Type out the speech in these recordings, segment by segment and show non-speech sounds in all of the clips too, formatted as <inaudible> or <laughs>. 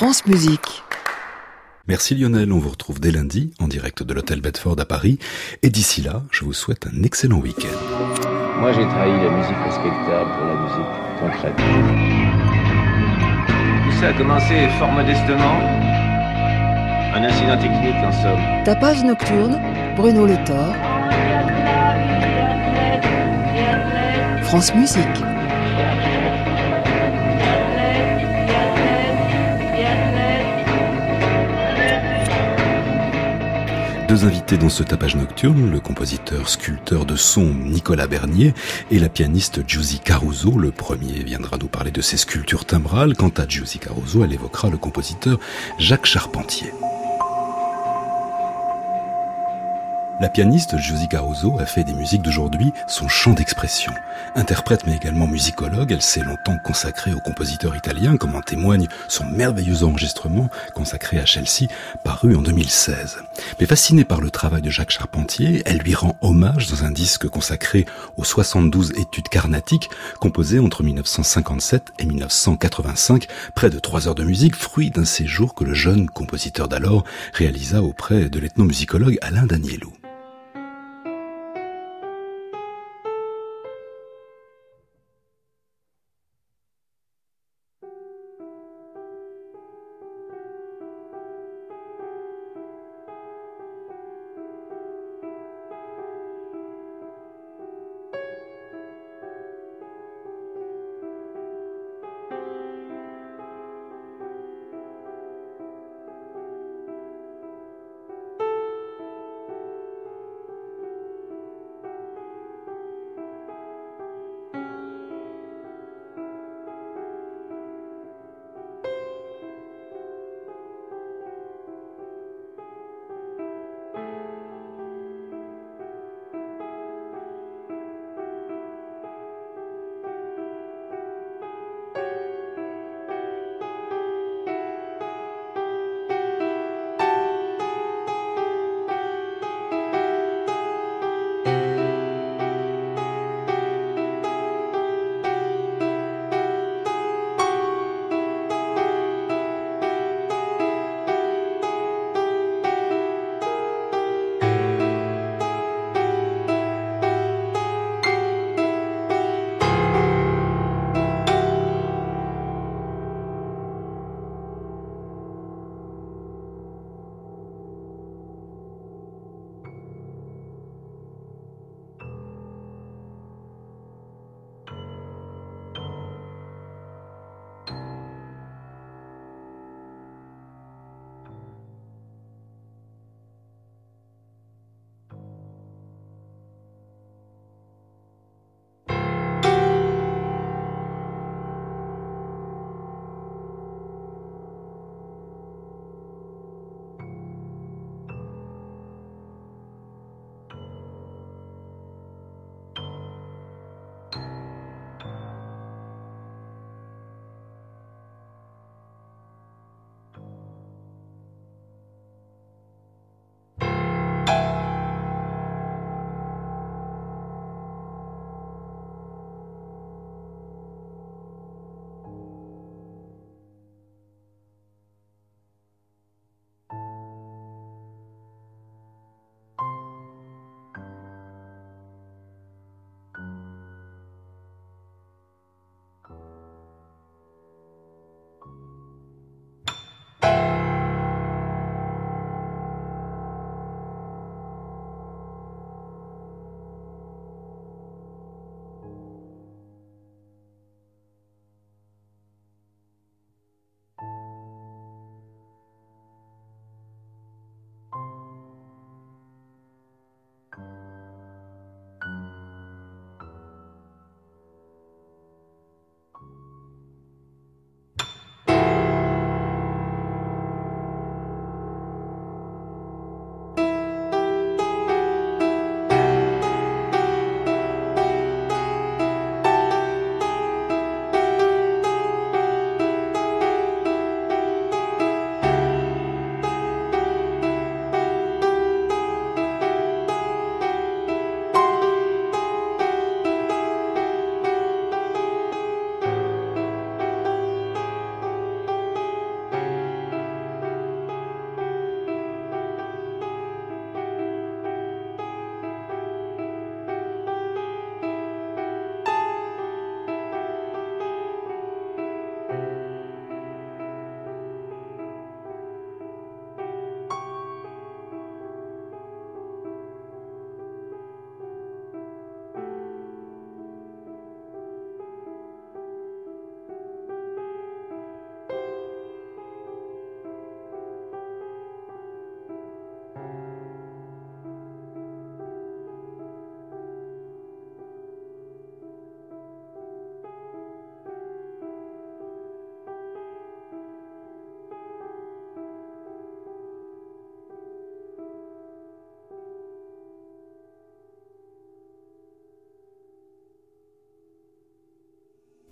France Musique. Merci Lionel, on vous retrouve dès lundi en direct de l'hôtel Bedford à Paris. Et d'ici là, je vous souhaite un excellent week-end. Moi j'ai trahi la musique respectable pour la musique concrète. Tout ça a commencé fort modestement. Un incident technique en somme. Tapage nocturne, Bruno Le Thor. France Musique. Deux invités dans ce tapage nocturne, le compositeur sculpteur de son Nicolas Bernier et la pianiste Giusy Caruso. Le premier viendra nous parler de ses sculptures timbrales. Quant à Giusy Caruso, elle évoquera le compositeur Jacques Charpentier. La pianiste Josie Caruso a fait des musiques d'aujourd'hui son champ d'expression. Interprète mais également musicologue, elle s'est longtemps consacrée au compositeur italien, comme en témoigne son merveilleux enregistrement consacré à Chelsea, paru en 2016. Mais fascinée par le travail de Jacques Charpentier, elle lui rend hommage dans un disque consacré aux 72 études carnatiques composées entre 1957 et 1985, près de trois heures de musique, fruit d'un séjour que le jeune compositeur d'alors réalisa auprès de l'ethnomusicologue Alain Danielou.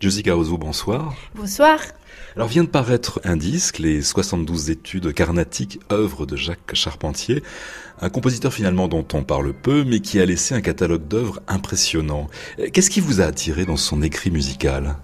Josie Caruso, bonsoir. Bonsoir. Alors vient de paraître un disque, les 72 études carnatiques, œuvre de Jacques Charpentier, un compositeur finalement dont on parle peu, mais qui a laissé un catalogue d'œuvres impressionnant. Qu'est-ce qui vous a attiré dans son écrit musical?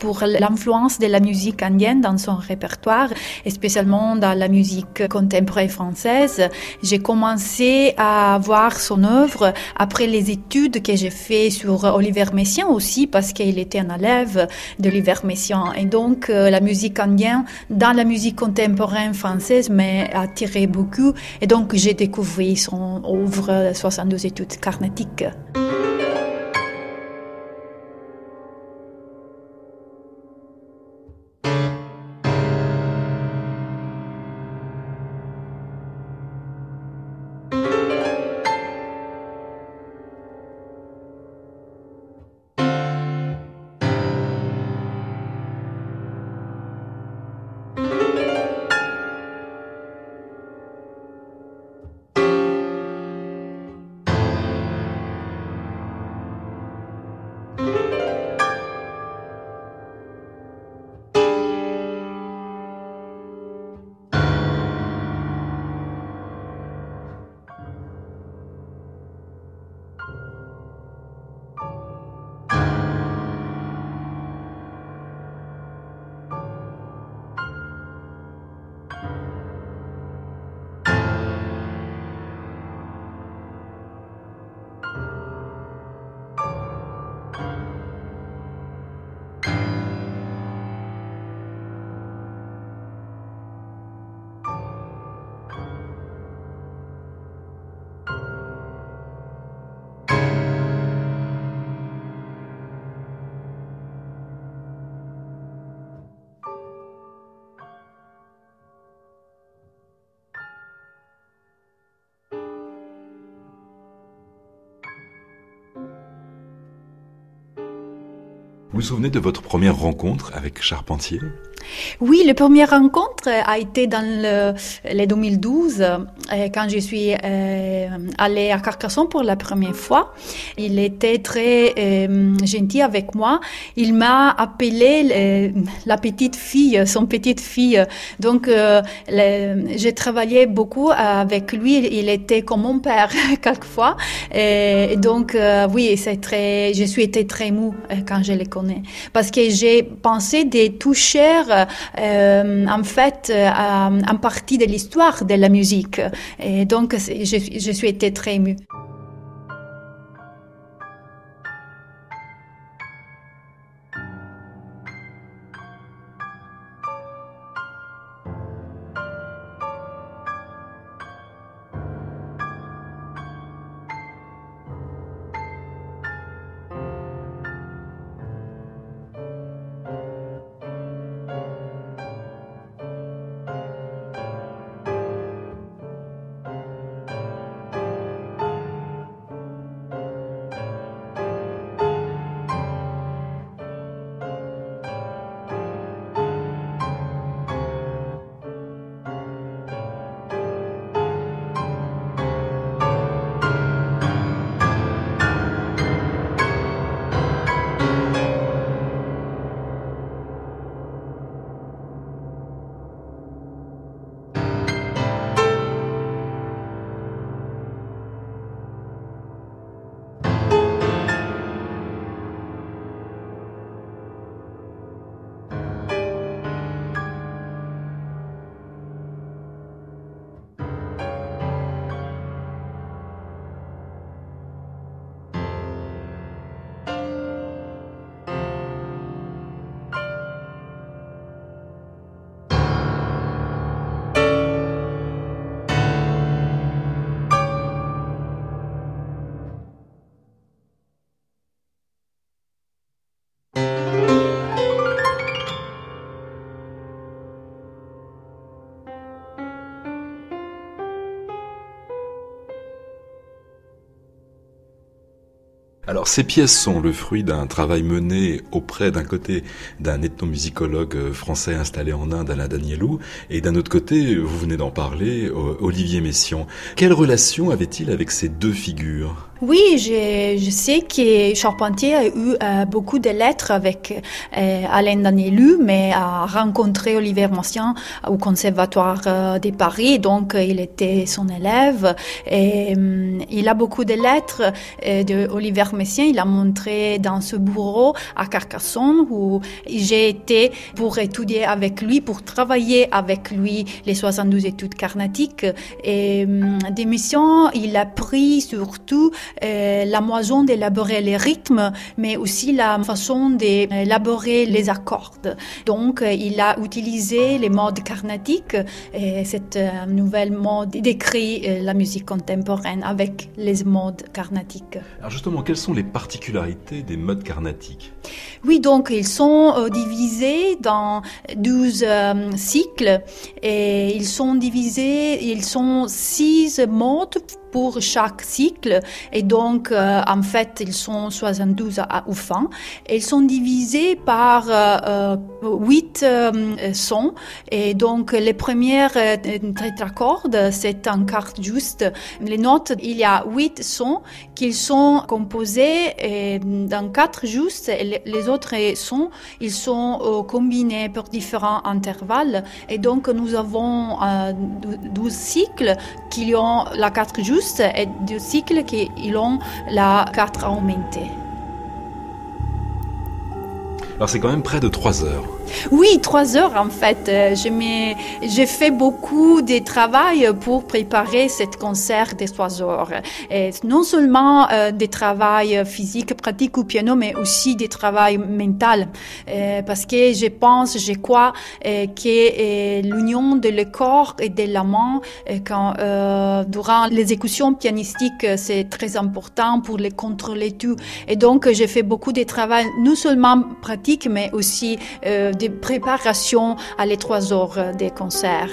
Pour l'influence de la musique indienne dans son répertoire, et spécialement dans la musique contemporaine française, j'ai commencé à voir son œuvre après les études que j'ai fait sur Oliver Messiaen aussi, parce qu'il était un élève d'Oliver Messiaen. Et donc, euh, la musique indienne dans la musique contemporaine française m'a attiré beaucoup. Et donc, j'ai découvert son œuvre 72 études carnatiques. Vous vous souvenez de votre première rencontre avec Charpentier? Oui, la première rencontre a été dans le, les 2012, euh, quand je suis euh, allée à Carcassonne pour la première fois. Il était très euh, gentil avec moi. Il m'a appelé la petite fille, son petite fille. Donc, j'ai travaillé beaucoup avec lui. Il était comme mon père <laughs> quelquefois. Donc, oui, c'est très, je suis été très mou quand je le connais parce que j'ai pensé de toucher euh, en fait euh, en partie de l'histoire de la musique. Et donc, je, je suis été très émue. Alors ces pièces sont le fruit d'un travail mené auprès d'un côté d'un ethnomusicologue euh, français installé en Inde, Alain Danielou, et d'un autre côté, vous venez d'en parler, Olivier Messiaen. Quelle relation avait-il avec ces deux figures? Oui, je, je, sais que Charpentier a eu euh, beaucoup de lettres avec euh, Alain Danielu, mais a rencontré Olivier Massien au Conservatoire euh, de Paris, donc il était son élève. Et, il a beaucoup de lettres de Olivier Messiaen. Il a montré dans ce bureau à Carcassonne où j'ai été pour étudier avec lui, pour travailler avec lui les 72 études carnatiques. Et des missions, il a pris surtout euh, la moison d'élaborer les rythmes, mais aussi la façon d'élaborer les accords. Donc, euh, il a utilisé les modes carnatiques, et cette euh, nouvelle mode décrit la musique contemporaine avec les modes carnatiques. Alors justement, quelles sont les particularités des modes carnatiques? Oui, donc ils sont divisés dans 12 cycles et ils sont divisés, ils sont six modes pour chaque cycle. Et donc, euh, en fait, ils sont 72 à, fin. ils sont divisés par euh, 8 euh, euh, sons. Et donc, les premières tétracordes, c'est en carte juste. Les notes, il y a 8 sons qui sont composés dans quatre justes. Et les autres sons, ils sont combinés pour différents intervalles. Et donc, nous avons 12 cycles qui ont la carte juste et du cycle qui ont la carte augmentée. Alors c'est quand même près de 3 heures. Oui, trois heures en fait. Euh, j'ai fait beaucoup de travail pour préparer cet concert des trois heures. Et non seulement euh, des travail physique, pratique au piano, mais aussi des travail mental. Euh, parce que je pense, je crois que l'union de le corps et de la main, quand, durant l'exécution pianistique, c'est très important pour les contrôler tout. Et donc, j'ai fait beaucoup de travail, non seulement pratique, mais aussi des préparations à les trois heures des concerts.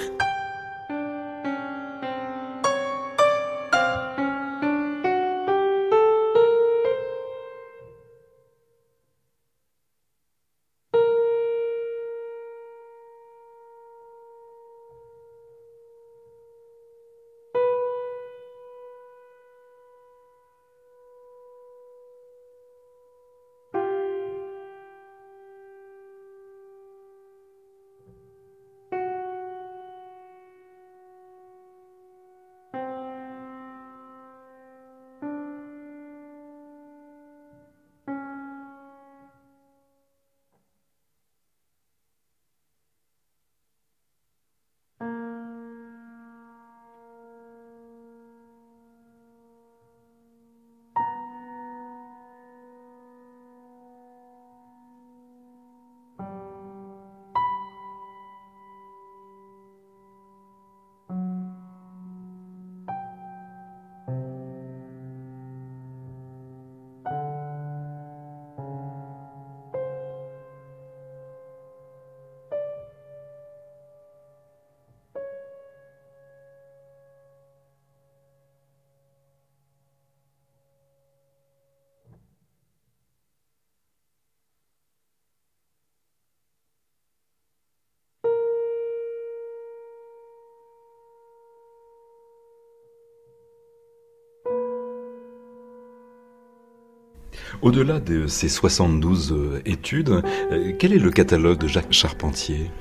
Au-delà de ces 72 euh, études, euh, quel est le catalogue de Jacques Charpentier?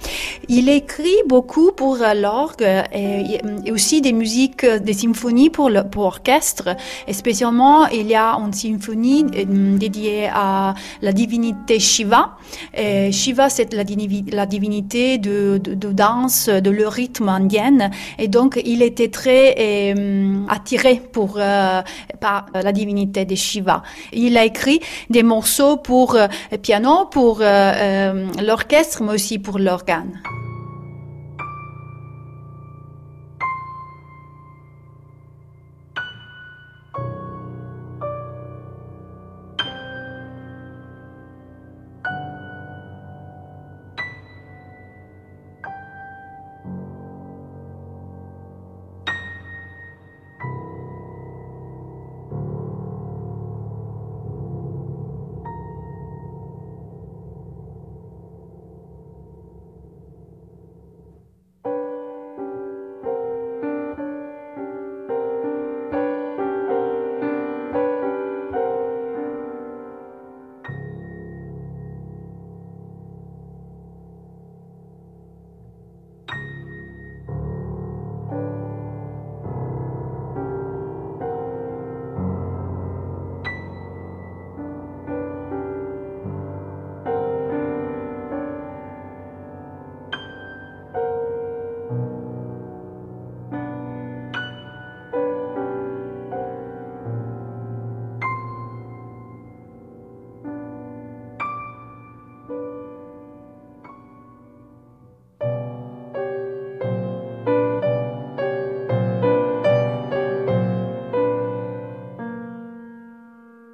Il écrit beaucoup pour l'orgue et, aussi des musiques, des symphonies pour l'orchestre. Et spécialement, il y a une symphonie euh, dédiée à la divinité Shiva. Et Shiva, c'est la, divinité de, danse, de le rythme indien. Et donc, il était très attiré pour, par la divinité de Shiva. Il a écrit des morceaux pour euh, piano, pour euh, euh, l'orchestre, mais aussi pour l'organe.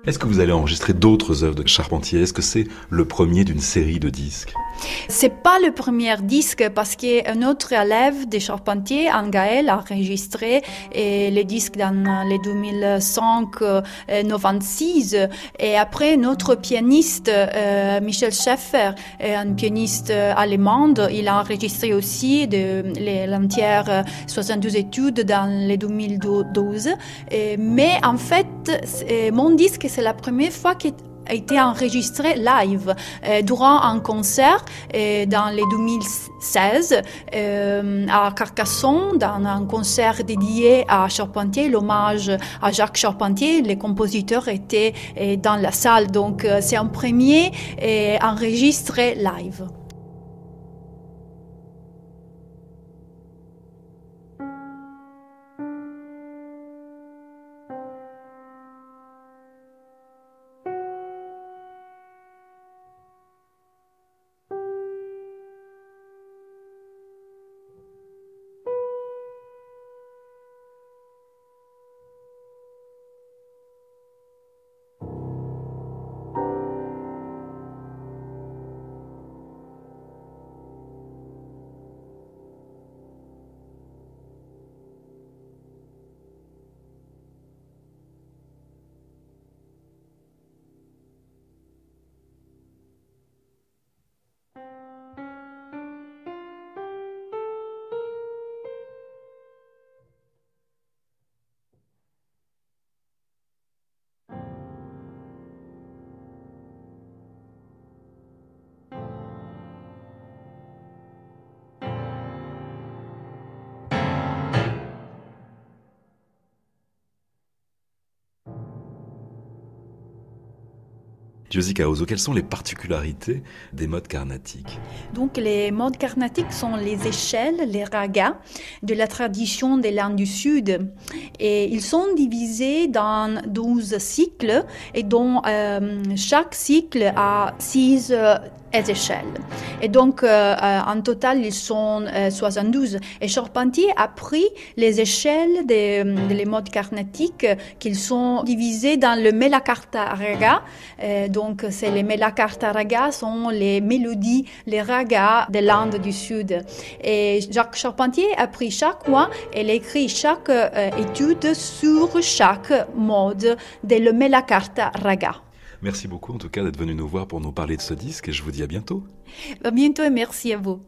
Est-ce que vous allez enregistrer d'autres œuvres de Charpentier? Est-ce que c'est le premier d'une série de disques? C'est pas le premier disque parce qu'un autre élève de Charpentier, Angaël, a enregistré et les disques dans les 2005-96. Et après, notre pianiste, euh, Michel Schaeffer, un pianiste allemand, il a enregistré aussi l'entière 72 études dans les 2012. mais en fait, mon disque, c'est la première fois qu'il a été enregistré live euh, durant un concert euh, dans les 2016 euh, à Carcassonne, dans un concert dédié à Charpentier, l'hommage à Jacques Charpentier. Les compositeurs étaient dans la salle, donc c'est un premier enregistré live. Quelles sont les particularités des modes carnatiques Donc les modes carnatiques sont les échelles, les ragas de la tradition des landes du Sud. Et ils sont divisés dans 12 cycles et dont euh, chaque cycle a 6 échelles. Et donc, euh, euh, en total, ils sont 72. Euh, Et Charpentier a pris les échelles des, des modes carnatiques qu'ils sont divisés dans le Melakarta Raga. donc, c'est les Melakarta Raga sont les mélodies, les ragas des Landes du Sud. Et Jacques Charpentier a pris chaque mois et il écrit chaque étude sur chaque mode de le Melakarta Raga. Merci beaucoup en tout cas d'être venu nous voir pour nous parler de ce disque et je vous dis à bientôt. À bientôt et merci à vous.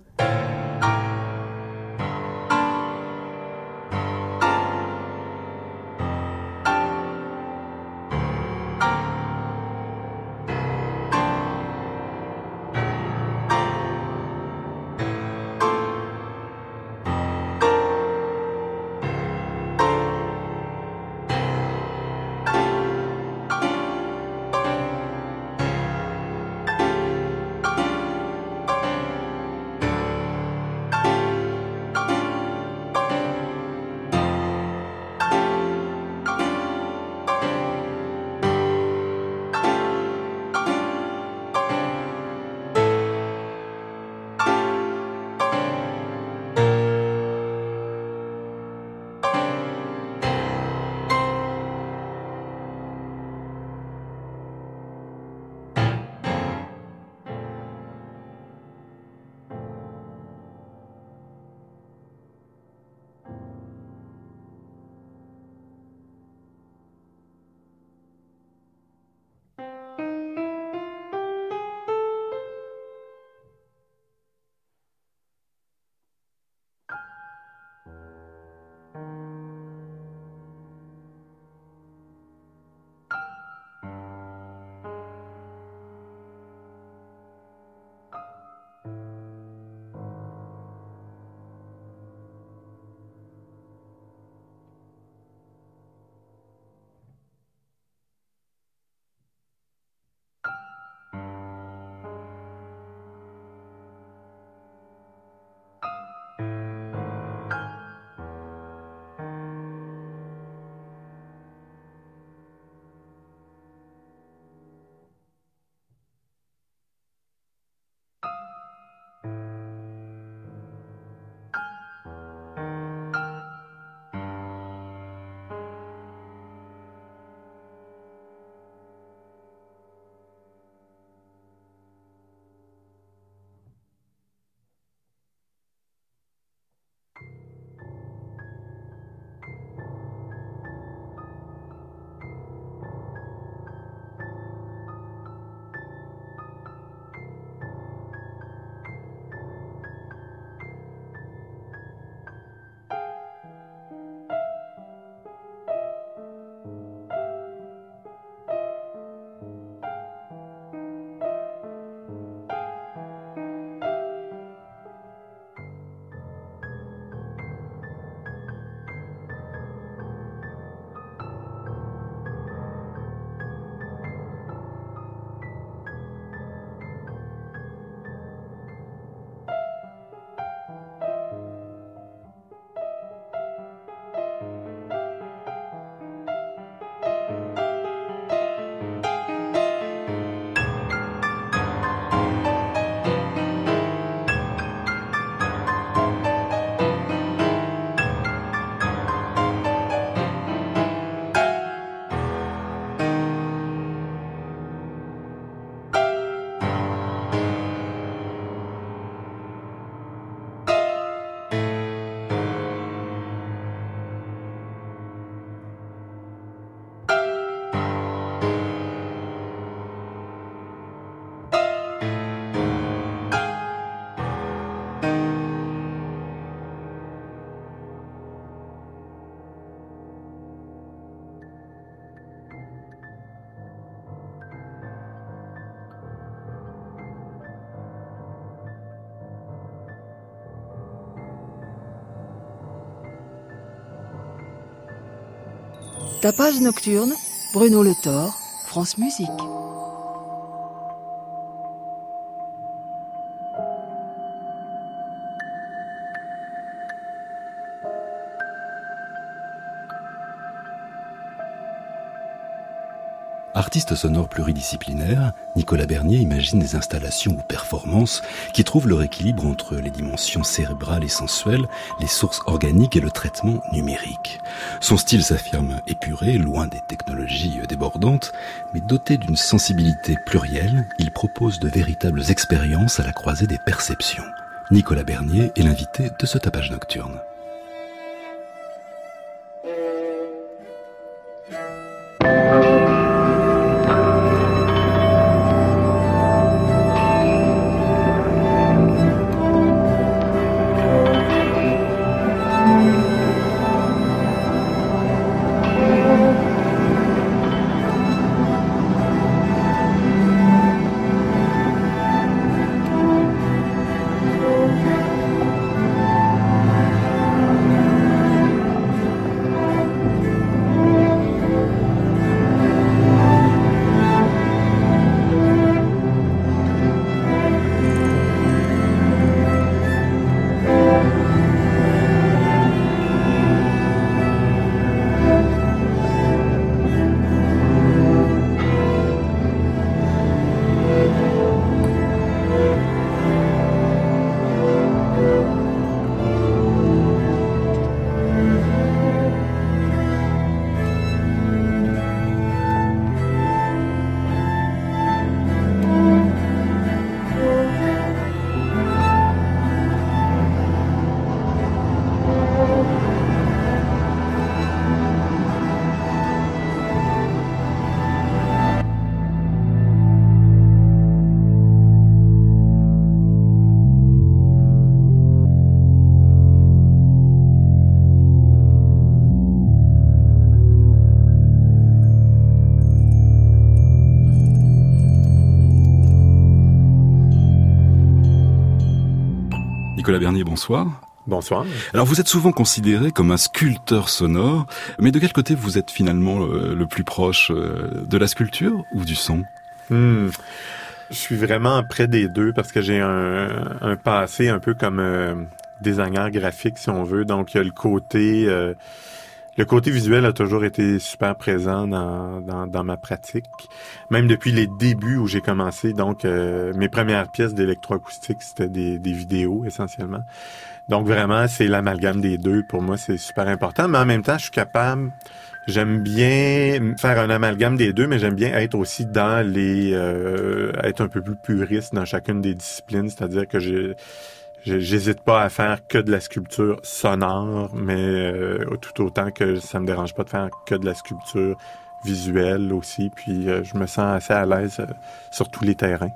Tapage nocturne, Bruno Le Thor, France Musique. Artiste sonore pluridisciplinaire, Nicolas Bernier imagine des installations ou performances qui trouvent leur équilibre entre les dimensions cérébrales et sensuelles, les sources organiques et le traitement numérique. Son style s'affirme épuré, loin des technologies débordantes, mais doté d'une sensibilité plurielle, il propose de véritables expériences à la croisée des perceptions. Nicolas Bernier est l'invité de ce tapage nocturne. Nicolas Bernier, bonsoir. Bonsoir. Alors vous êtes souvent considéré comme un sculpteur sonore, mais de quel côté vous êtes finalement euh, le, plus proche euh, de la sculpture ou du son? Hmm. Je suis vraiment près des deux parce que j'ai un, passé un peu comme euh, designer graphique si on veut. Donc il y a le côté le côté visuel a toujours été super présent dans, dans, ma pratique. Même depuis les débuts où j'ai commencé, donc euh, mes premières pièces d'électroacoustique, c'était des, vidéos essentiellement. Donc vraiment, c'est l'amalgame des deux. Pour moi, c'est super important. Mais en même temps, je suis capable, j'aime bien faire un amalgame des deux, mais j'aime bien être aussi dans les, euh, être un peu plus puriste dans chacune des disciplines. C'est-à-dire que j'ai J'hésite pas à faire que de la sculpture sonore, mais euh, tout autant que ça me dérange pas de faire que de la sculpture visuelle aussi. Puis euh, je me sens assez à l'aise euh, sur tous les terrains.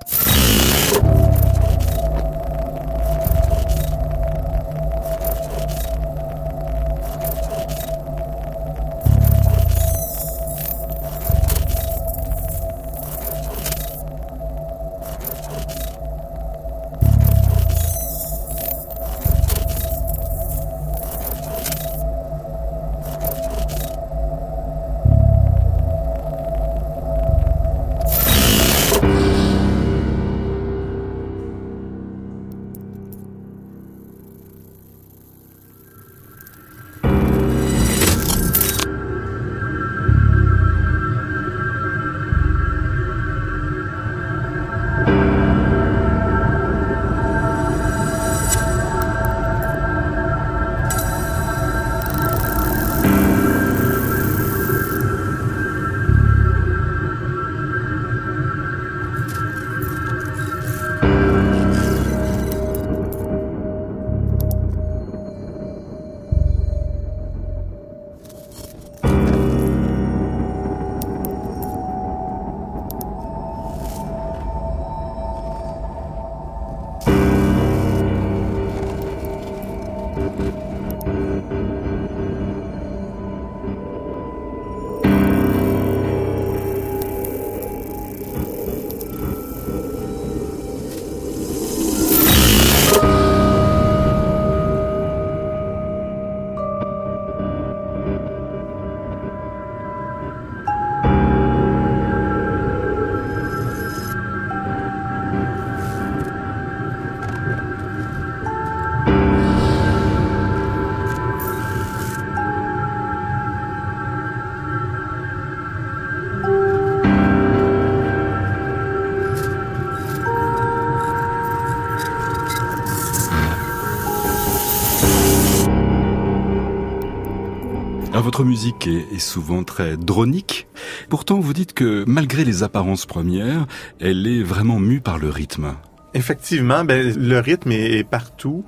Votre musique est, souvent très dronique. Pourtant, vous dites que malgré les apparences premières, elle est vraiment mue par le rythme. Effectivement, ben, le rythme est, partout.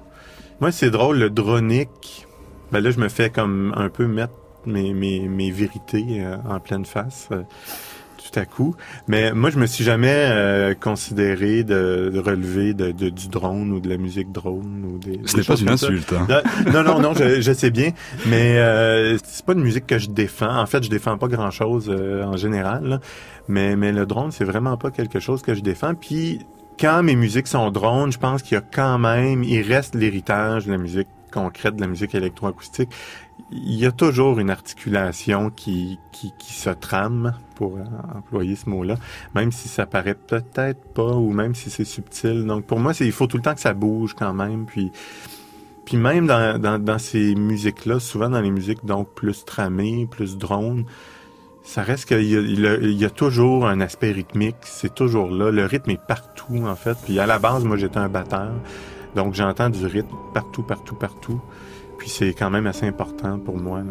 Moi, c'est drôle, le dronique. Ben là, je me fais comme un peu mettre mes, mes, mes vérités euh, en pleine face à coup. Mais moi, je me suis jamais euh, considéré de, relever de, du drone ou de la musique drone ou des. Ce n'est pas une insulte. Hein. Non, non, non, je, sais bien, mais euh, c'est pas une musique que je défends. En fait, je défends pas grand chose euh, en général. Mais mais le drone, c'est vraiment pas quelque chose que je défends. Puis quand mes musiques sont drones, je pense qu'il y a quand même, il reste l'héritage de la musique concrète, de la musique électroacoustique il y a toujours une articulation qui, qui, se trame, pour employer ce mot-là, même si ça paraît peut-être pas ou même si c'est subtil. Donc pour moi, il faut tout le temps que ça bouge quand même. Puis, puis même dans, dans, ces musiques-là, souvent dans les musiques donc plus tramées, plus drone, ça reste qu'il il y, a toujours un aspect rythmique, c'est toujours là. Le rythme est partout en fait. Puis à la base, moi j'étais un batteur, donc j'entends du rythme partout, partout, partout. Puis c'est quand même assez important pour moi.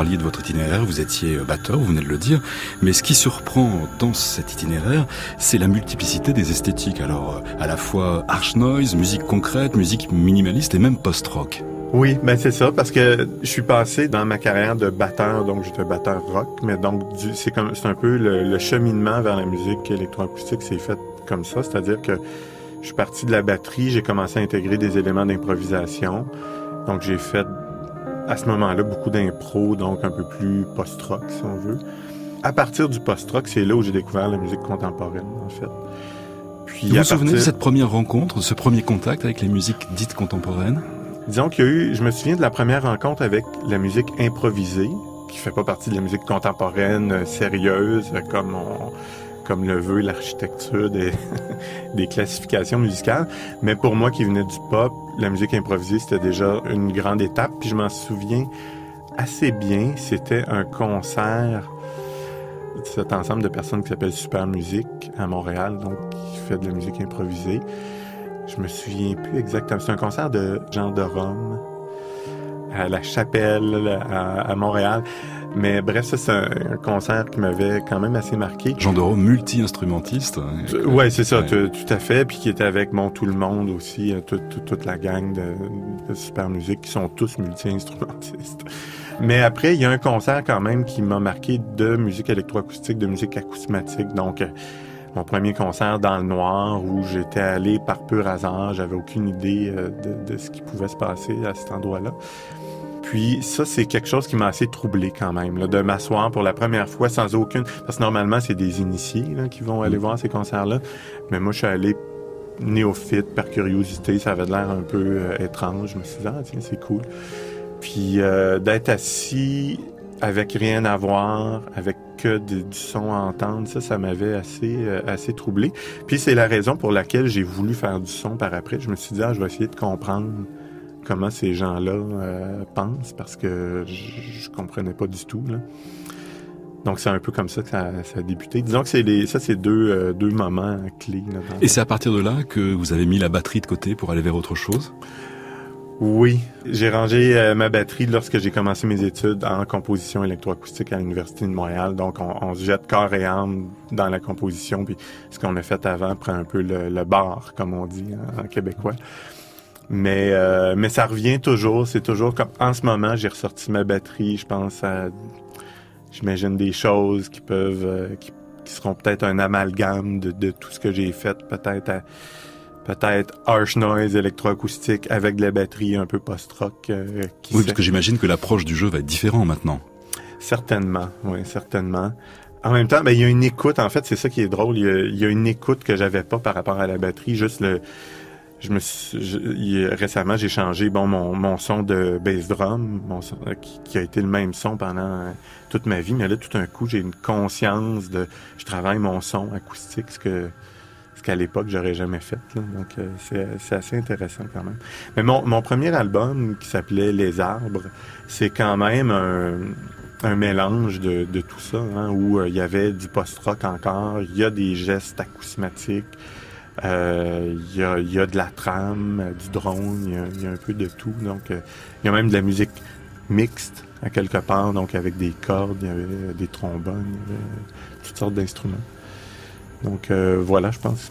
Parliez de votre itinéraire, vous étiez batteur, vous venez de le dire, mais ce qui surprend dans cet itinéraire, c'est la multiplicité des esthétiques. Alors, à la fois arch noise, musique concrète, musique minimaliste et même post-rock. Oui, ben c'est ça, parce que je suis passé dans ma carrière de batteur, donc j'étais batteur rock, mais donc c'est comme c'est un peu le, cheminement vers la musique électroacoustique, c'est fait comme ça, c'est-à-dire que je suis parti de la batterie, j'ai commencé à intégrer des éléments d'improvisation, donc j'ai fait à ce moment-là beaucoup d'impro, donc un peu plus post-rock, si on veut. À partir du post-rock, c'est là où j'ai découvert la musique contemporaine, en fait. Puis vous vous souvenez de cette première rencontre, de ce premier contact avec les musiques dites contemporaines? Disons qu'il y a eu, je me souviens de la première rencontre avec la musique improvisée, qui fait pas partie de la musique contemporaine euh, sérieuse, comme on, comme le veut l'architecture <laughs> des, classifications musicales. Mais pour moi qui venais du pop, la musique improvisée, c'était déjà une grande étape. Puis je m'en souviens assez bien. C'était un concert de cet ensemble de personnes qui s'appelle Super Musique à Montréal, donc qui fait de la musique improvisée. Je me souviens plus exactement. C'est un concert de Jean de Rome à la Chapelle à, Montréal. Mais bref, ça, c'est un, concert qui m'avait quand même assez marqué. Jean de Rome, multi-instrumentiste. Hein, euh, ouais, c'est ça, tout à fait. Puis qui était avec mon tout le monde aussi, euh, toute la gang de, super musique qui sont tous multi-instrumentistes. Mais après, il y a un concert quand même qui m'a marqué de musique électroacoustique, de musique acousmatique. Donc, euh, mon premier concert dans le noir où j'étais allé par pur hasard. J'avais aucune idée de, de, ce qui pouvait se passer à cet endroit-là. Puis ça, c'est quelque chose qui m'a assez troublé quand même, là, de m'asseoir pour la première fois sans aucune... Parce que normalement, c'est des initiés là, qui vont aller mm. voir ces concerts-là. Mais moi, je suis allé néophyte, par curiosité. Ça avait l'air un peu euh, étrange. Je me suis dit, ah tiens, c'est cool. Puis euh, d'être assis avec rien à voir, avec que du son à entendre, ça, ça m'avait assez, euh, assez troublé. Puis c'est la raison pour laquelle j'ai voulu faire du son par après. Je me suis dit, ah, je vais essayer de comprendre comment ces gens-là euh, pensent parce que je, je, comprenais pas du tout. Là. Donc c'est un peu comme ça que ça, a débuté. Disons que c'est les, ça c'est deux, euh, deux moments clés. Et c'est à partir de là que vous avez mis la batterie de côté pour aller vers autre chose? Oui, j'ai rangé euh, ma batterie lorsque j'ai commencé mes études en composition électroacoustique à l'université de Montréal. Donc on, se jette corps et âme dans la composition. Puis ce qu'on a fait avant prend un peu le, le bar, comme on dit en québécois. Mais, euh, mais ça revient toujours. C'est toujours comme en ce moment, j'ai ressorti ma batterie. Je pense à, j'imagine des choses qui peuvent, euh, qui, seront peut-être un amalgame de, de, tout ce que j'ai fait, peut-être peut-être harsh noise électroacoustique avec de la batterie un peu post-rock. Euh, oui, parce que j'imagine que l'approche du jeu va être différente maintenant. Certainement, oui, certainement. En même temps, ben, il y a une écoute. En fait, c'est ça qui est drôle. Il y, a, il y a une écoute que j'avais pas par rapport à la batterie. Juste le, je me suis, récemment, j'ai changé bon mon, mon son de bass drum, mon son, euh, qui, a été le même son pendant euh, toute ma vie, mais là tout d'un coup, j'ai une conscience de je travaille mon son acoustique ce que ce qu'à l'époque j'aurais jamais fait. Donc euh, c'est assez intéressant quand même. Mais mon, mon premier album qui s'appelait Les arbres, c'est quand même un un mélange de, de tout ça, hein, où il y avait du post-rock encore, il y a des gestes acousmatiques, il euh, y, a, y, a, de la trame, du drone, il y, a un peu de tout. Donc, il euh, y a même de la musique mixte à quelque part, donc avec des cordes, y avait des trombones, y avait toutes sortes d'instruments. Donc euh, voilà, je pense.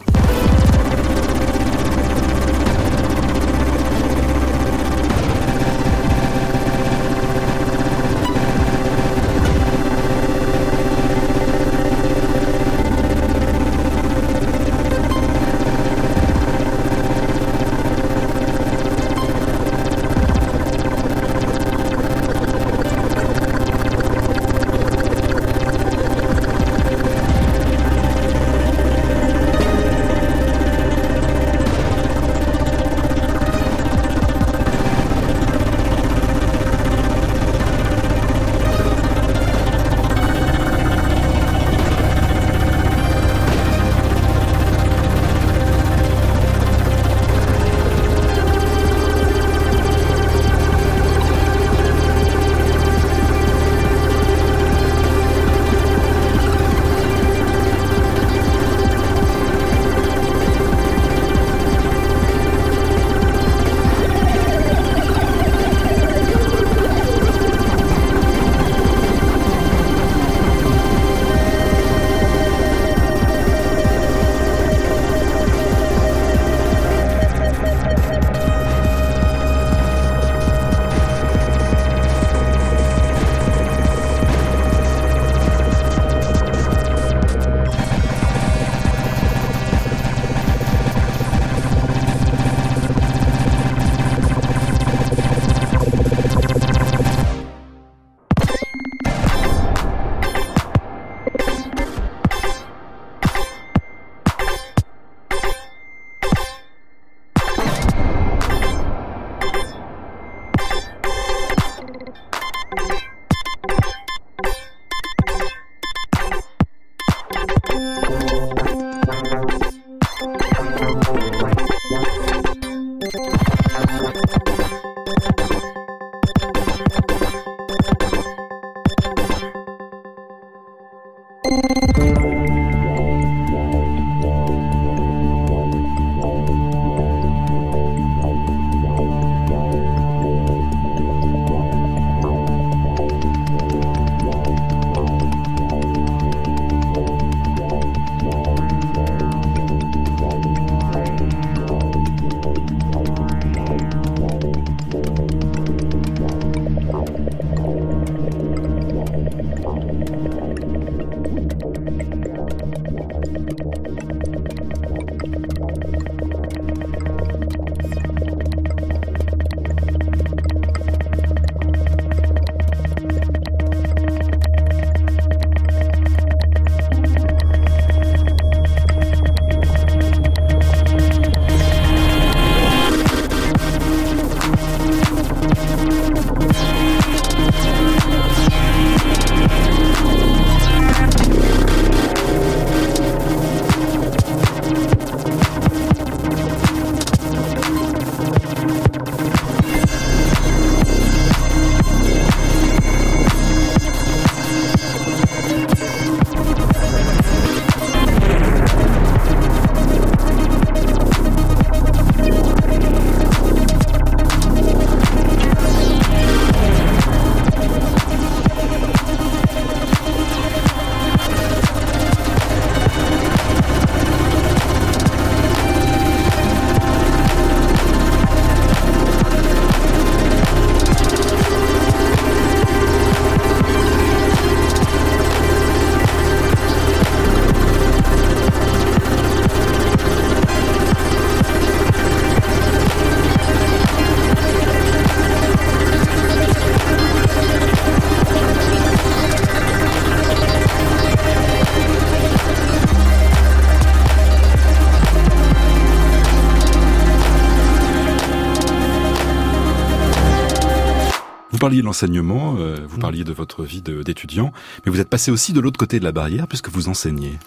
Parliez de l'enseignement, euh, vous Mm. parliez de votre vie d'étudiant, mais vous êtes passé aussi de l'autre côté de la barrière puisque vous enseignez.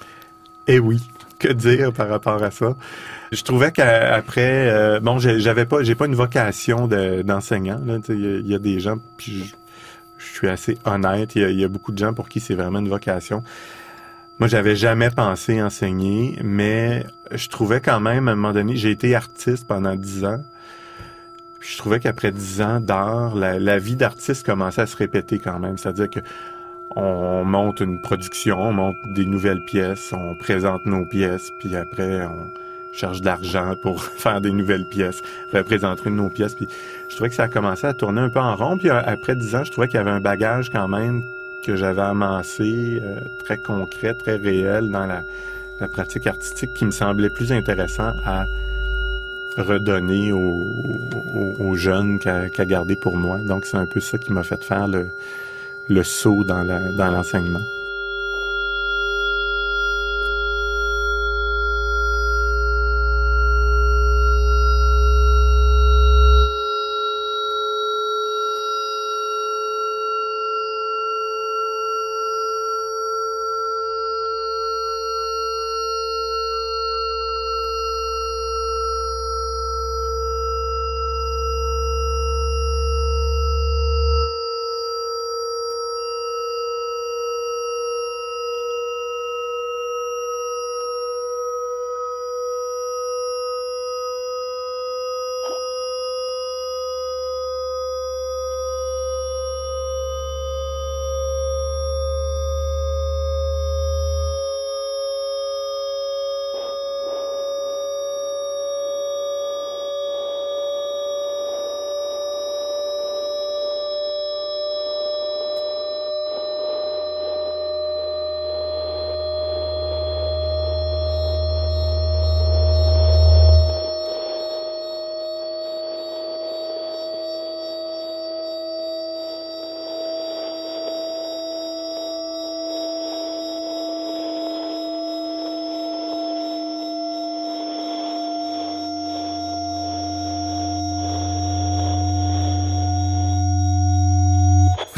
Eh oui, <laughs> que dire par rapport à ça? Je trouvais qu'après, euh, bon, j'avais pas, j'ai pas une vocation de- d'enseignant. Il y, a- il y a des gens, puis je, je suis assez honnête. Il y, y a beaucoup de gens pour qui c'est vraiment une vocation. Moi, j'avais jamais pensé enseigner, mais je trouvais quand même, à un moment donné, j'ai été artiste pendant dix ans. Je trouvais qu'après dix ans d'art, la, vie d'artiste commençait à se répéter quand même. C'est-à-dire que on monte une production, on monte des nouvelles pièces, on présente nos pièces, puis après on cherche de l'argent pour <laughs> faire des nouvelles pièces, représenter nos pièces. Puis je trouvais que ça a commencé à tourner un peu en rond. Puis euh, après dix ans, je trouvais qu'il y avait un bagage quand même que j'avais amassé, euh, très concret, très réel dans la pratique artistique, qui me semblait plus intéressant à redonner aux, jeunes qu'à qu'à garder pour moi. Donc c'est un peu ça qui m'a fait faire le, le saut dans l'enseignement.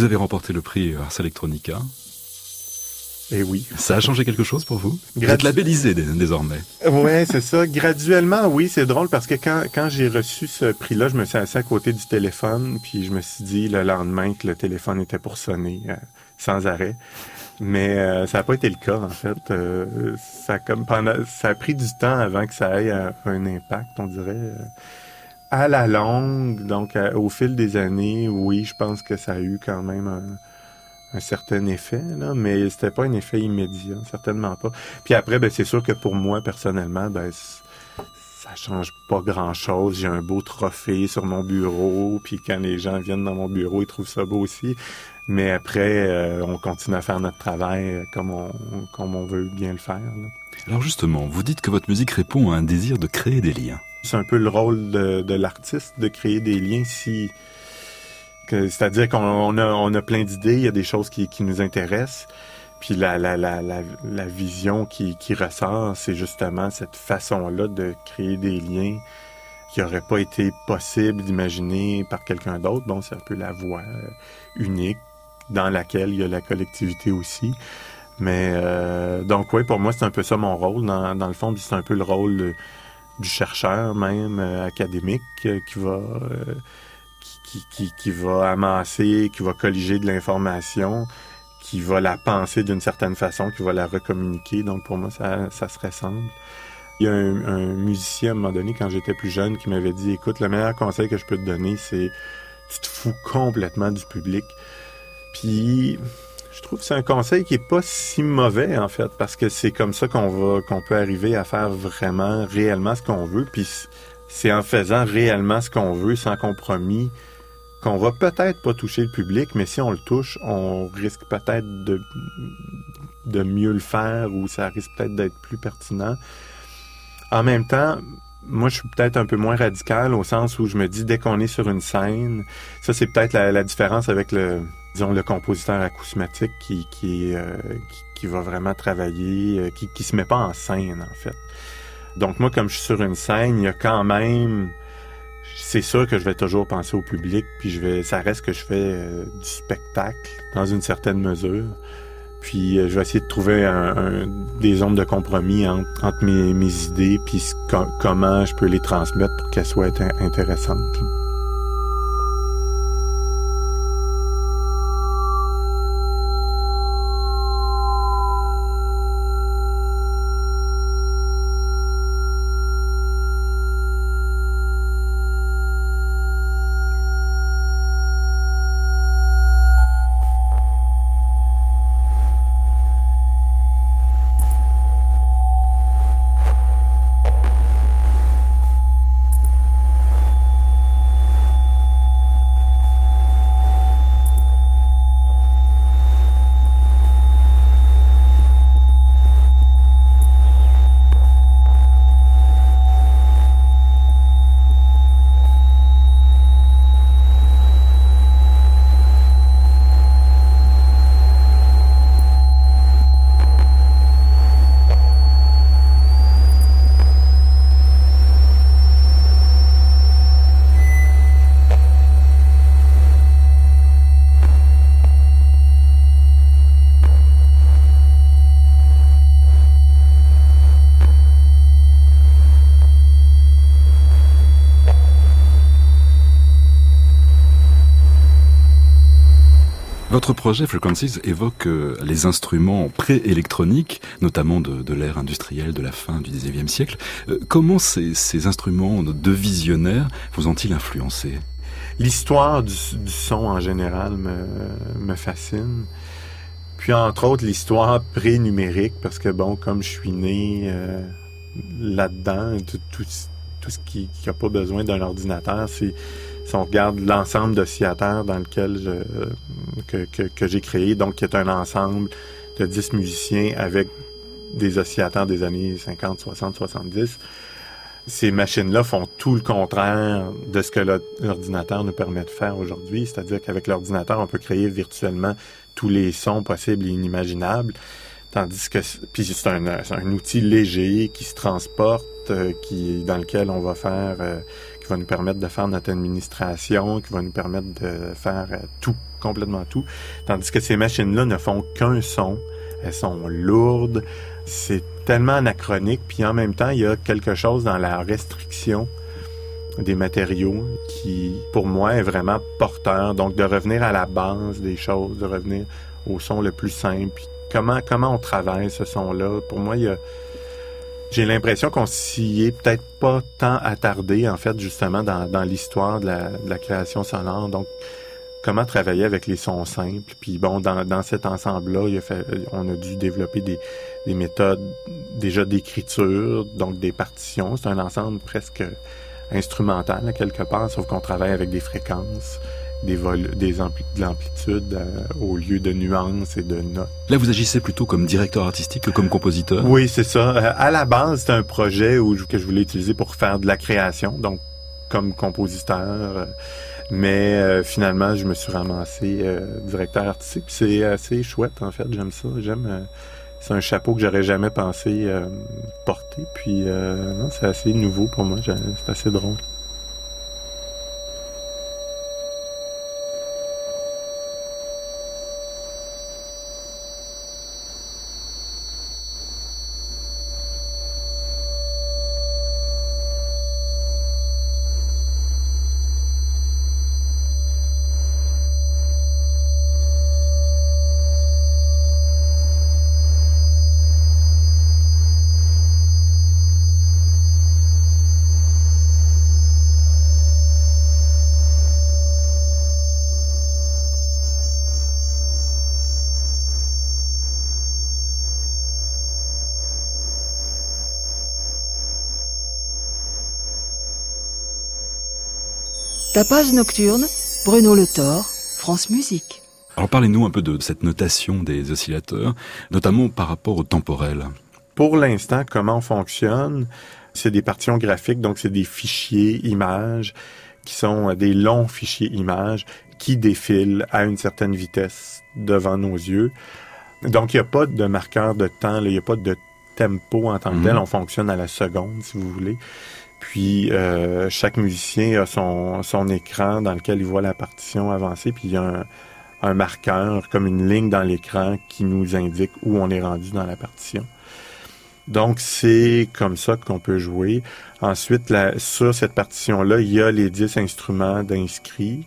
Avez remporté le prix Ars Electronica. Et oui. Ça a changé quelque chose pour vous? Vous Gratu- êtes labellisé dé- désormais. Ouais, c'est ça. Graduellement, oui, c'est drôle parce que quand, quand j'ai reçu ce prix-là, je me suis assis à côté du téléphone, puis je me suis dit le lendemain que le téléphone était pour sonner euh, sans arrêt. Mais euh, ça n'a pas été le cas, en fait. Euh, ça, a comme pendant, ça a pris du temps avant que ça ait un, un impact, on dirait. À la longue, donc au fil des années, oui, je pense que ça a eu quand même un, certain effet, là, mais c'était pas un effet immédiat, certainement pas. Puis après, ben, c'est sûr que pour moi, personnellement, ben, ça change pas grand-chose. J'ai un beau trophée sur mon bureau, puis quand les gens viennent dans mon bureau, ils trouvent ça beau aussi. Mais après, euh, on continue à faire notre travail euh, comme on, comme on veut bien le faire. Alors justement, vous dites que votre musique répond à un désir de créer des liens. C'est un peu le rôle de, l'artiste de créer des liens si c'est-à-dire qu'on on a, on a plein d'idées, il y a des choses qui, qui nous intéressent. Puis la, la, la, la, vision qui, ressort, c'est justement cette façon-là de créer des liens qui n'aurait pas été possible d'imaginer par quelqu'un d'autre. Bon, c'est un peu la voie euh, unique dans laquelle il y a la collectivité aussi. Mais euh, donc oui, pour moi, c'est un peu ça mon rôle dans, dans le fond. C'est un peu le rôle euh, du chercheur même euh, académique euh, qui va euh, qui, qui, qui, va amasser, qui va colliger de l'information, qui va la penser d'une certaine façon, qui va la recommuniquer. Donc pour moi, ça, ça se ressemble. Il y a un, musicien à un moment donné, quand j'étais plus jeune, qui m'avait dit Écoute, le meilleur conseil que je peux te donner, c'est tu te fous complètement du public. Puis trouve que c'est un conseil qui est pas si mauvais en fait, parce que c'est comme ça qu'on va qu'on peut arriver à faire vraiment réellement ce qu'on veut. Puis c'est en faisant réellement ce qu'on veut, sans compromis, qu'on va peut-être pas toucher le public, mais si on le touche, on risque peut-être de, de mieux le faire ou ça risque peut-être d'être plus pertinent. En même temps, moi, je suis peut-être un peu moins radical au sens où je me dis, dès qu'on est sur une scène, ça, c'est peut-être la, la différence avec le, disons, le compositeur acousmatique qui, qui, euh, qui, va vraiment travailler, euh, qui, qui se met pas en scène, en fait. Donc, moi, comme je suis sur une scène, il y a quand même, c'est sûr que je vais toujours penser au public, puis je vais, ça reste que je fais euh, du spectacle dans une certaine mesure. Puis je vais essayer de trouver des zones de compromis entre, mes, mes, idées, puis comment je peux les transmettre pour qu'elles soient intéressantes. Votre projet Frequencies évoque euh, les instruments pré-électroniques, notamment de, l'ère industrielle de la fin du XIXe siècle. Euh, comment ces, instruments de visionnaires vous ont-ils influencé? L'histoire du, son en général me, fascine. Puis entre autres l'histoire pré-numérique, parce que bon, comme je suis né euh, là-dedans, tout, ce qui n'a pas besoin d'un ordinateur, c'est si on regarde l'ensemble d'oscillateurs dans lequel je, que, que, j'ai créé, donc qui est un ensemble de 10 musiciens avec des oscillateurs des années 50, 60, 70, ces machines-là font tout le contraire de ce que l'ordinateur nous permet de faire aujourd'hui. C'est-à-dire qu'avec l'ordinateur, on peut créer virtuellement tous les sons possibles et inimaginables. Tandis que puis c'est un, un, outil léger qui se transporte, euh, qui dans lequel on va faire euh, qui va nous permettre de faire notre administration, qui va nous permettre de faire euh, tout, complètement tout. Tandis que ces machines-là ne font qu'un son. Elles sont lourdes. C'est tellement anachronique. Puis en même temps, il y a quelque chose dans la restriction des matériaux qui, pour moi, est vraiment porteur. Donc, de revenir à la base des choses, de revenir au son le plus simple. Puis comment, comment on travaille ce son-là? Pour moi, il y a j'ai l'impression qu'on s'y est peut-être pas tant attardé, en fait, justement, dans, l'histoire de la, création sonore. Donc, comment travailler avec les sons simples? Puis bon, dans, cet ensemble-là, on a dû développer des, des méthodes déjà d'écriture, donc des partitions. C'est un ensemble presque instrumental, quelque part, sauf qu'on travaille avec des fréquences des, des de l'amplitude euh, au lieu de nuances et de notes. Là, vous agissez plutôt comme directeur artistique que comme compositeur? Oui, c'est ça. Euh, à la base, c'était un projet où, que je voulais utiliser pour faire de la création, donc comme compositeur. Euh, mais finalement, je me suis ramassé directeur artistique. C'est assez chouette, en fait. J'aime ça. J'aime... c'est un chapeau que j'aurais jamais pensé porter. Puis, non, c'est assez nouveau pour moi. C'est assez drôle. Tapage nocturne, Bruno Le Thor, France Musique. Alors parlez-nous un peu de cette notation des oscillateurs, notamment par rapport au temporel. Pour l'instant, comment on fonctionne? C'est des partitions graphiques, donc c'est des fichiers images qui sont des longs fichiers images qui défilent à une certaine vitesse devant nos yeux. Donc il n'y a pas de marqueur de temps, il n'y a pas de tempo en tant que Mhm. tel. On fonctionne à la seconde, si vous voulez. Puis euh, chaque musicien a son, son écran dans lequel il voit la partition avancer, puis il y a un, marqueur, comme une ligne dans l'écran qui nous indique où on est rendu dans la partition. Donc c'est comme ça qu'on peut jouer. Ensuite, sur cette partition-là, il y a les 10 instruments d'inscrits.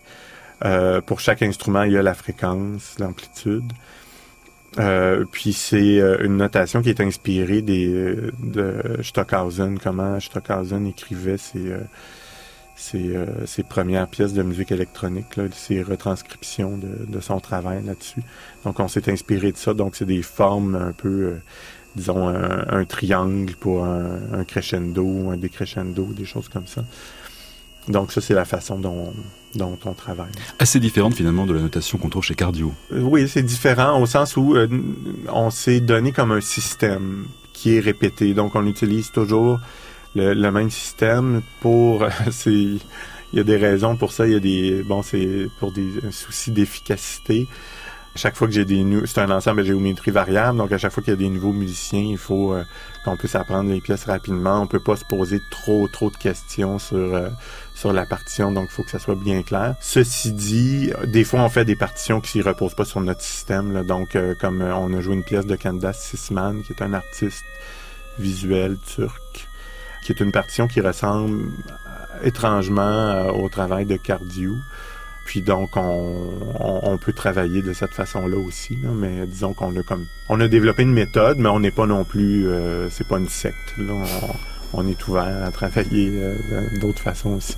Euh, pour chaque instrument, il y a la fréquence, l'amplitude. Euh, puis c'est euh, une notation qui est inspirée des, euh, de Stockhausen, comment Stockhausen écrivait ses, ses, ses premières pièces de musique électronique, là, ses retranscriptions de, de son travail là-dessus. Donc on s'est inspiré de ça. Donc c'est des formes un peu, disons, un, un triangle pour un, un crescendo, un décrescendo, des choses comme ça. Donc ça c'est la façon dont, dont on travaille. Assez différente finalement de la notation qu'on trouve chez Cardio. Euh, Oui, c'est différent au sens où euh, on s'est donné comme un système qui est répété. Donc, on utilise toujours le, le même système pour... <laughs> Il y a des raisons pour ça. Il y a des... Bon, c'est pour des soucis d'efficacité. Chaque fois que j'ai des... C'est un ensemble à géométrie variable. Donc, à chaque fois qu'il y a des nouveaux musiciens, il faut euh, qu'on puisse apprendre les pièces rapidement. On peut pas se poser trop, trop de questions sur... euh, sur la partition, donc il faut que ça soit bien clair. Ceci dit, des fois on fait des partitions qui reposent pas sur notre système, là. donc euh, comme euh, on a joué une pièce de Candace Sisman, qui est un artiste visuel turc, qui est une partition qui ressemble euh, étrangement euh, au travail de Cardiou. Puis donc on, peut travailler de cette façon-là aussi, mais disons qu'on a comme on a développé une méthode, mais on n'est pas non plus euh, c'est pas une secte. On est ouvert à travailler euh, d'autres façons aussi.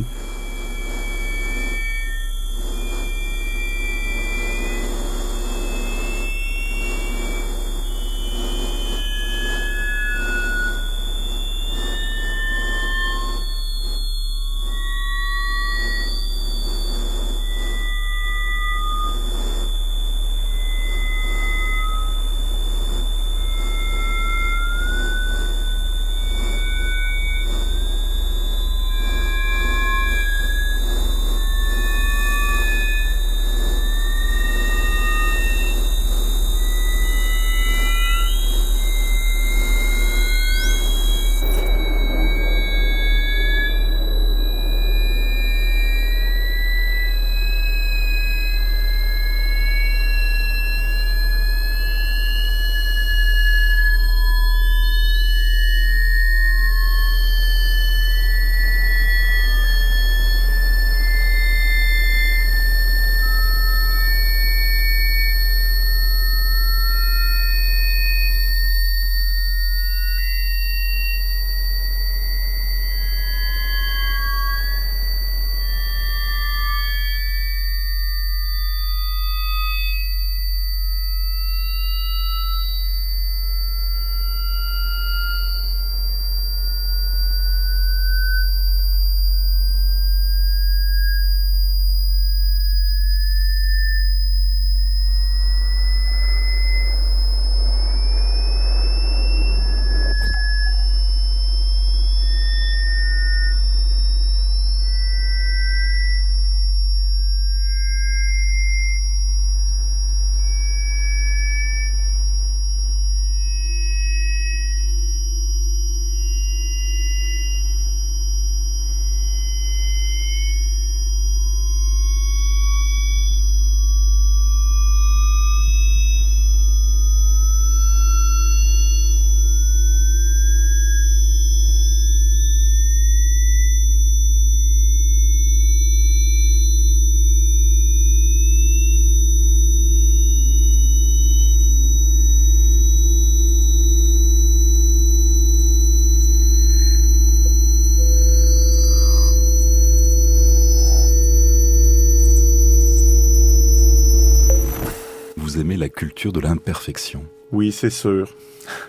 Oui, c'est sûr.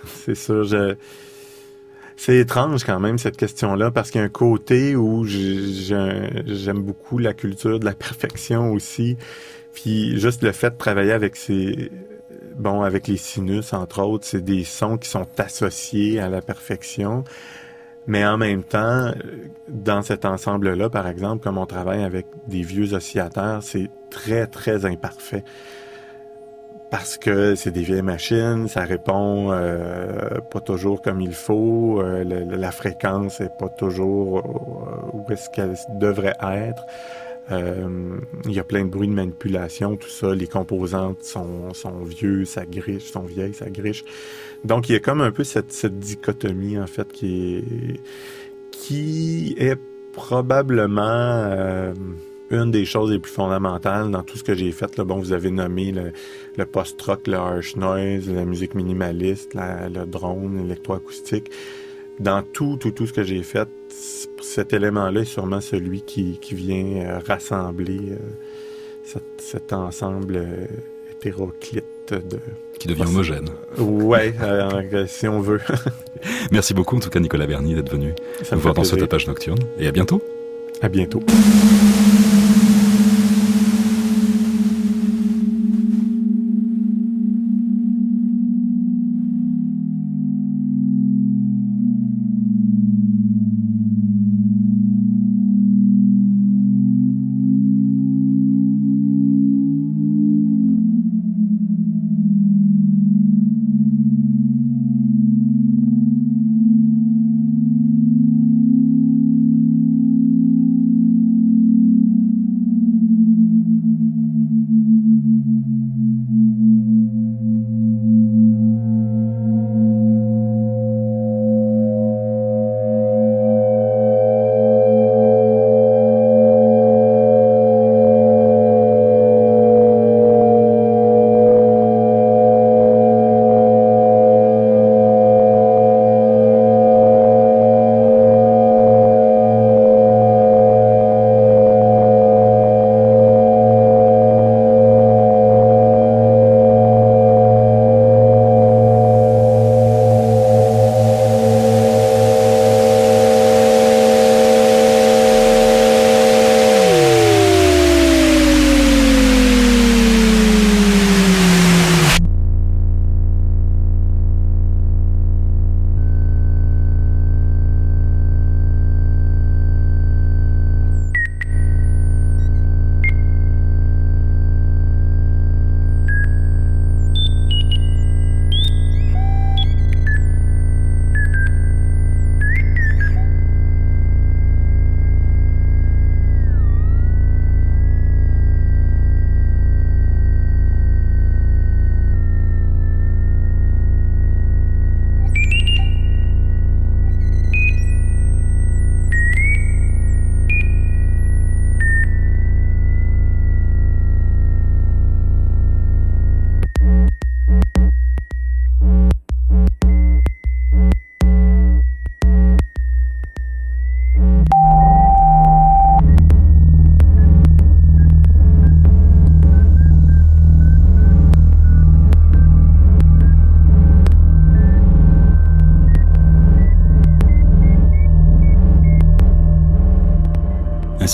c'est sûr. C'est étrange quand même cette question-là parce qu'il y a un côté où j'ai- j'ai- j'aime beaucoup la culture de la perfection aussi. Puis juste le fait de travailler avec ces bon avec les sinus entre autres, c'est des sons qui sont associés à la perfection. Mais en même temps, dans cet ensemble-là, par exemple, comme on travaille avec des vieux oscillateurs, c'est très, très imparfait. Parce que c'est des vieilles machines, ça répond euh, pas toujours comme il faut, euh, la fréquence est pas toujours euh, où est-ce qu'elle devrait être. il y a plein de bruits de manipulation, tout ça. Les composantes sont, sont vieux, ça griche, sont vieilles, ça griche. Donc il y a comme un peu cette, cette dichotomie en fait qui est qui est probablement une des choses les plus fondamentales dans tout ce que j'ai fait. Là, bon, vous avez nommé le, post-rock, le harsh noise, la musique minimaliste, le drone, l'électroacoustique. Dans tout, tout, tout ce que j'ai fait, cet élément-là est sûrement celui qui, vient euh, rassembler euh, cet, ensemble euh, hétéroclite de... Qui devient homogène. Ouais, si on veut. <laughs> Merci beaucoup en tout cas Nicolas Berny d'être venu nous voir dans ce tapage nocturne et à bientôt. À bientôt.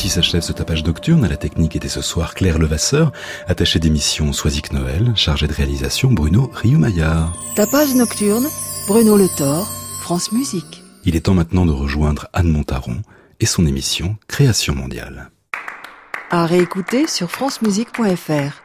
Ainsi s'achève ce tapage nocturne. À la technique était ce soir Claire Levasseur, attachée d'émission Soisic Noël, chargée de réalisation Bruno Rioumaillard. Tapage nocturne, Bruno Le Thor, France Musique. Il est temps maintenant de rejoindre Anne Montaron et son émission Création mondiale. À réécouter sur francemusique.fr.